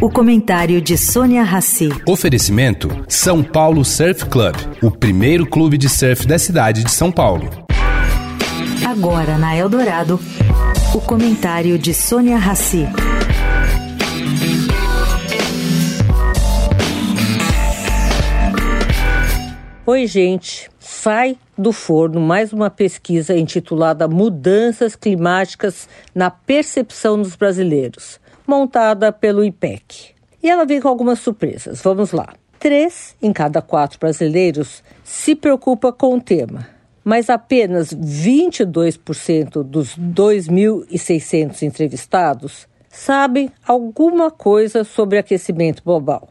O comentário de Sônia Rassi. Oferecimento São Paulo Surf Club, o primeiro clube de surf da cidade de São Paulo. Agora na Eldorado, o comentário de Sônia Rassi. Oi, gente. Sai do forno mais uma pesquisa intitulada Mudanças Climáticas na Percepção dos Brasileiros montada pelo IPEC. E ela vem com algumas surpresas. Vamos lá. Três em cada quatro brasileiros se preocupa com o tema, mas apenas 22% dos 2.600 entrevistados sabem alguma coisa sobre aquecimento global.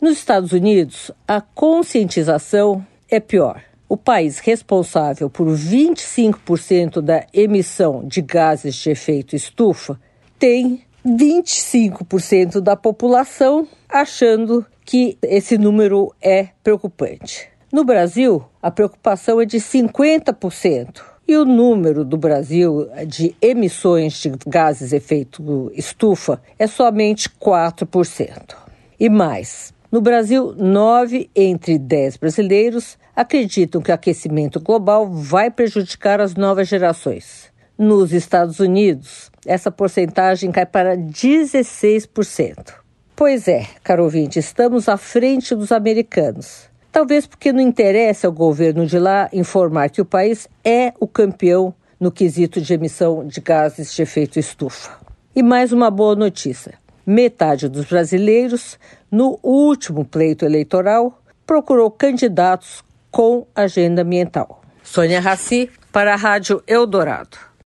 Nos Estados Unidos, a conscientização é pior. O país responsável por 25% da emissão de gases de efeito estufa tem 25% da população achando que esse número é preocupante. No Brasil, a preocupação é de 50%. E o número do Brasil de emissões de gases efeito estufa é somente 4%. E mais, no Brasil, 9 entre 10 brasileiros acreditam que o aquecimento global vai prejudicar as novas gerações. Nos Estados Unidos, essa porcentagem cai para 16%. Pois é, caro ouvinte, estamos à frente dos americanos. Talvez porque não interessa ao governo de lá informar que o país é o campeão no quesito de emissão de gases de efeito estufa. E mais uma boa notícia: metade dos brasileiros, no último pleito eleitoral, procurou candidatos com agenda ambiental. Sônia Raci, para a Rádio Eldorado.